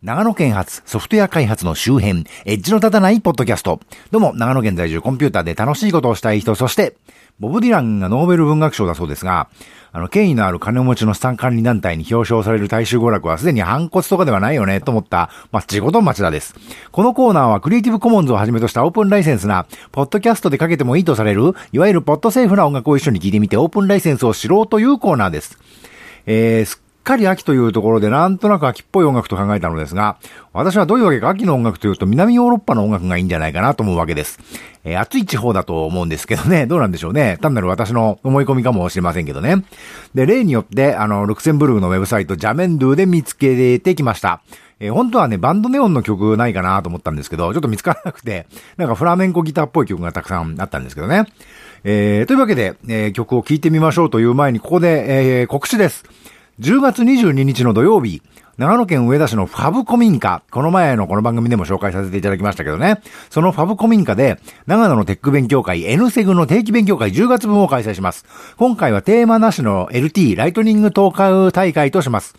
長野県発ソフトウェア開発の周辺、エッジの立たないポッドキャスト。どうも、長野県在住コンピューターで楽しいことをしたい人、そして、ボブ・ディランがノーベル文学賞だそうですが、あの、権威のある金持ちの資産管理団体に表彰される大衆娯楽はすでに反骨とかではないよね、と思った、まあ、地元町田です。このコーナーはクリエイティブコモンズをはじめとしたオープンライセンスな、ポッドキャストでかけてもいいとされる、いわゆるポッドセーフな音楽を一緒に聴いてみてオープンライセンスを知ろうというコーナーです。えー、かり秋というところでなんとなく秋っぽい音楽と考えたのですが、私はどういうわけか秋の音楽というと南ヨーロッパの音楽がいいんじゃないかなと思うわけです。えー、暑い地方だと思うんですけどね、どうなんでしょうね。単なる私の思い込みかもしれませんけどね。で、例によって、あの、ルクセンブルグのウェブサイトジャメンドゥで見つけてきました。えー、本当はね、バンドネオンの曲ないかなと思ったんですけど、ちょっと見つからなくて、なんかフラメンコギターっぽい曲がたくさんあったんですけどね。えー、というわけで、えー、曲を聴いてみましょうという前に、ここで、えー、告知です。10月22日の土曜日、長野県上田市のファブ古民家、この前のこの番組でも紹介させていただきましたけどね、そのファブ古民家で、長野のテック勉強会 N セグの定期勉強会10月分を開催します。今回はテーマなしの LT、ライトニングトーク大会とします。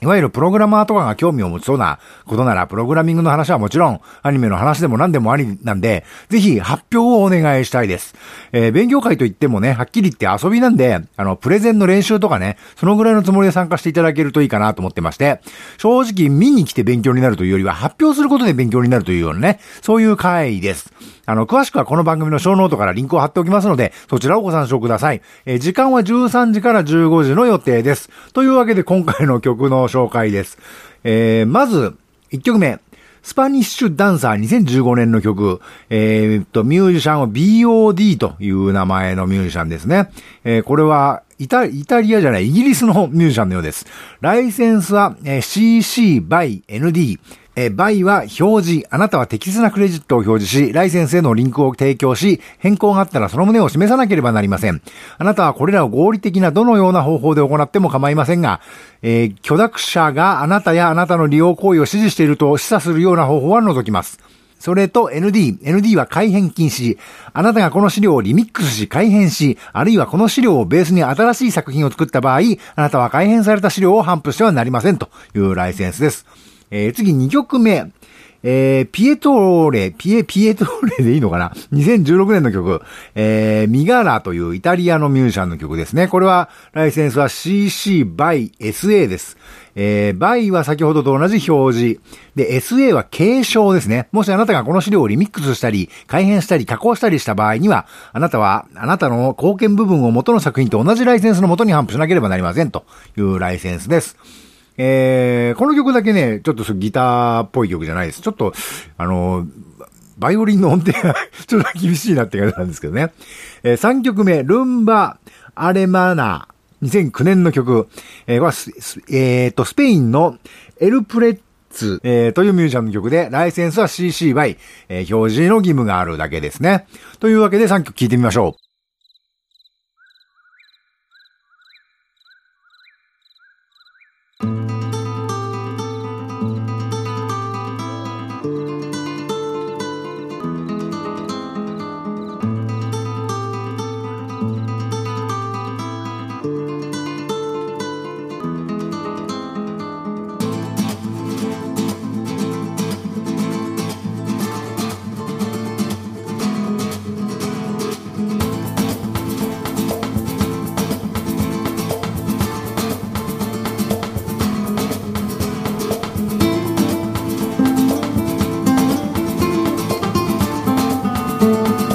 いわゆるプログラマーとかが興味を持ちそうなことなら、プログラミングの話はもちろん、アニメの話でも何でもありなんで、ぜひ発表をお願いしたいです。えー、勉強会といってもね、はっきり言って遊びなんで、あの、プレゼンの練習とかね、そのぐらいのつもりで参加していただけるといいかなと思ってまして、正直見に来て勉強になるというよりは、発表することで勉強になるというようなね、そういう会です。あの、詳しくはこの番組のショーノートからリンクを貼っておきますので、そちらをご参照ください。えー、時間は13時から15時の予定です。というわけで今回の曲の紹介です。えー、まず、1曲目。 Spanish Dancer 2015年の曲、えー、っと、ミュージシャンは BOD という名前のミュージシャンですね。えー、これはイタ、イタリアじゃない、イギリスのミュージシャンのようです。ライセンスは、え、CC by ND。えバイは表示、あなたは適切なクレジットを表示し、ライセンスへのリンクを提供し、変更があったらその旨を示さなければなりません。あなたはこれらを合理的などのような方法で行っても構いませんが、えー、許諾者があなたやあなたの利用行為を指示していると示唆するような方法は除きます。それと ND。ND は改変禁止。あなたがこの資料をリミックスし改変し、あるいはこの資料をベースに新しい作品を作った場合、あなたは改変された資料を頒布してはなりませんというライセンスです。えー、次2曲目。えー、ピエトーレ、ピエ、ピエトーレでいいのかな ?2016 年の曲、えー、ミガラというイタリアのミュージシャンの曲ですね。これは、ライセンスは CC by SA です。えー、by は先ほどと同じ表示。で、SA は継承ですね。もしあなたがこの資料をリミックスしたり、改変したり、加工したりした場合には、あなたは、あなたの貢献部分を元の作品と同じライセンスの元に頒布しなければなりませんというライセンスです。えー、この曲だけね、ちょっとギターっぽい曲じゃないです。ちょっと、あの、バイオリンの音程が ちょっと厳しいなって感じなんですけどね。えー、3曲目、ルンバ・アレマナ2009年の曲。えー、はえー、と、スペインのエルプレッツ、えー、というミュージシャンの曲で、ライセンスは CC by、えー、表示の義務があるだけですね。というわけで3曲聴いてみましょう。you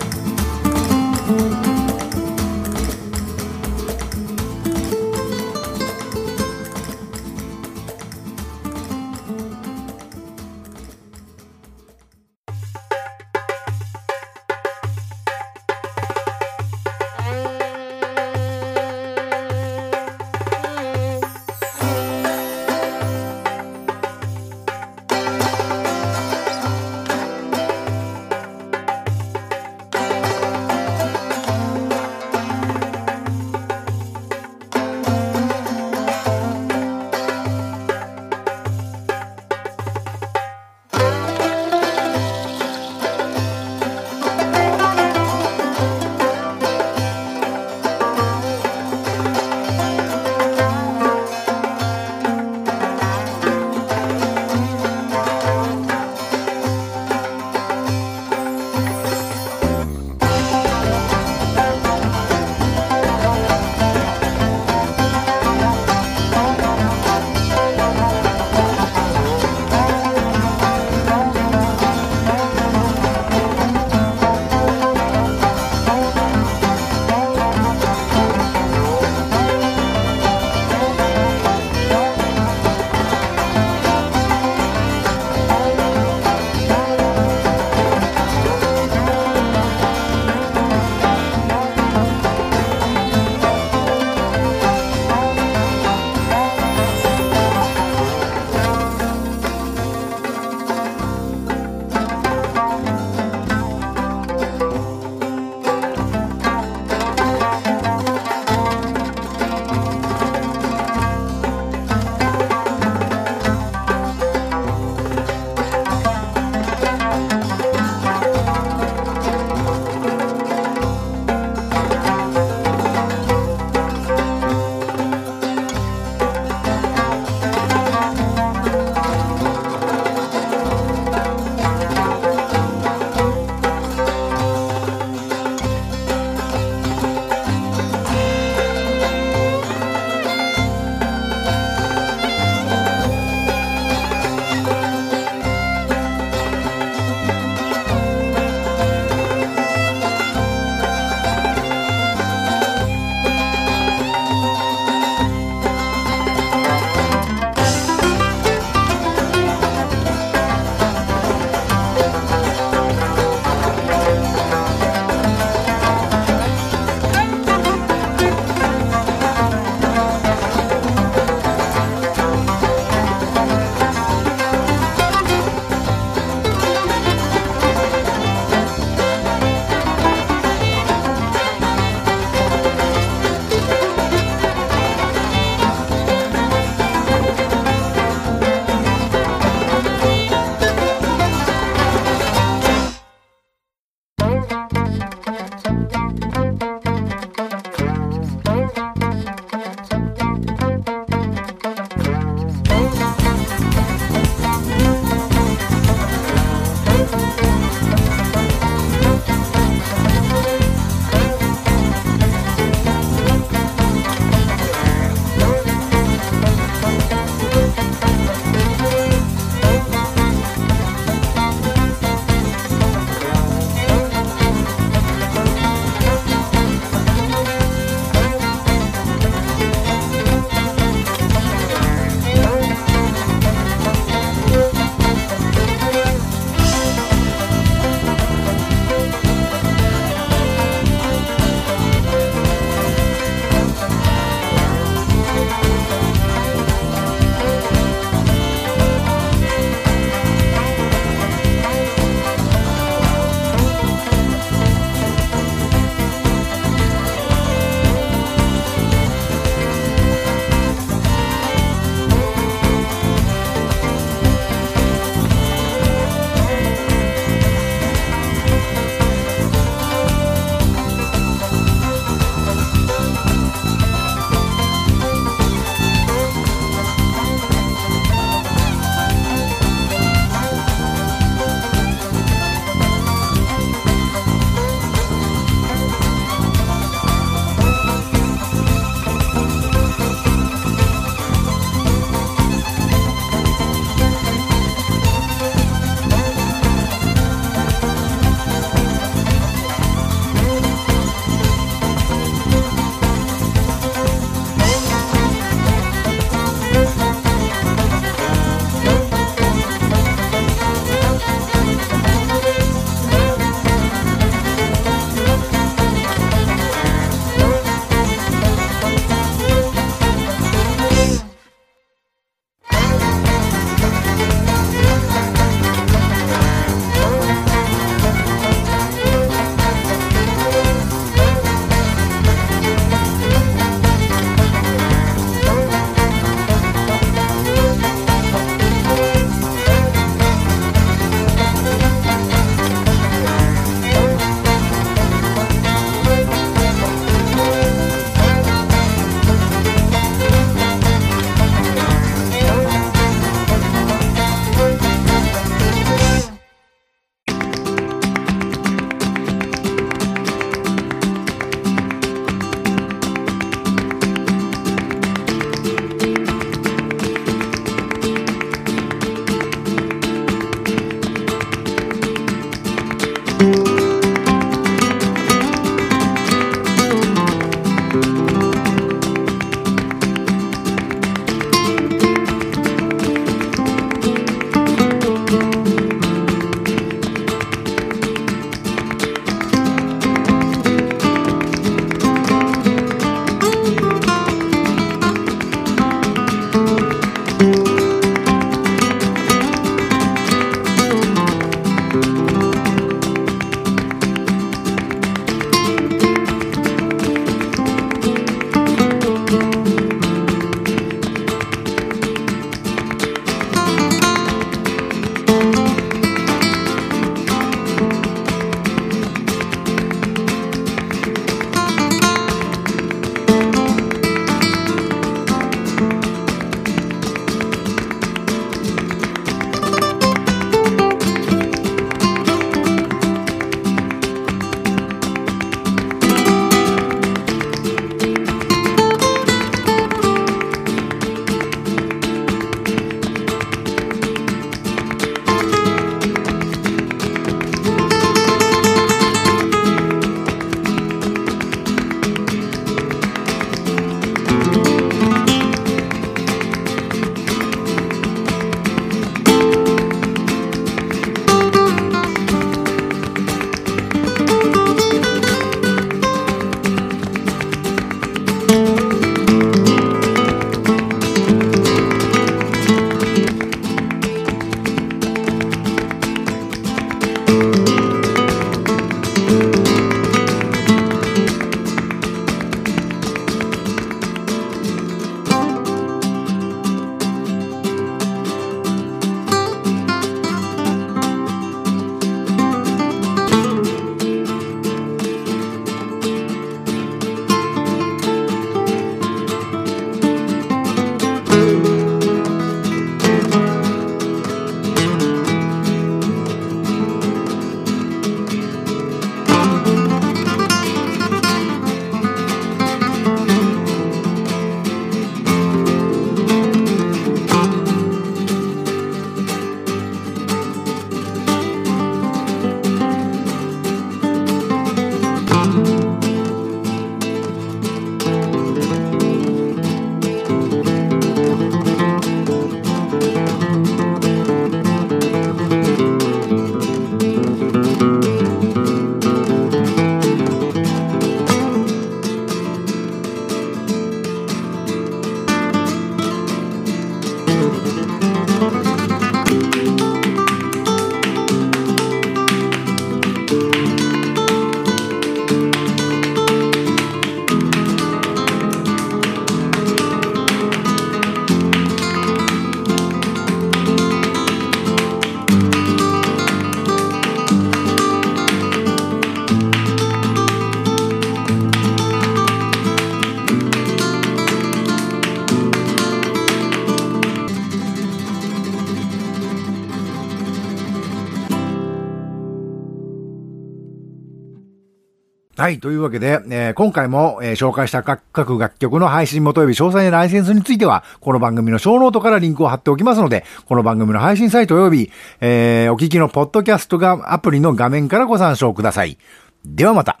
はい。というわけで、えー今回も、えー紹介した各楽曲の配信元及び詳細なライセンスについては、この番組のショーノートからリンクを貼っておきますので、この番組の配信サイト及び、えーお聞きのポッドキャストがアプリの画面からご参照ください。ではまた。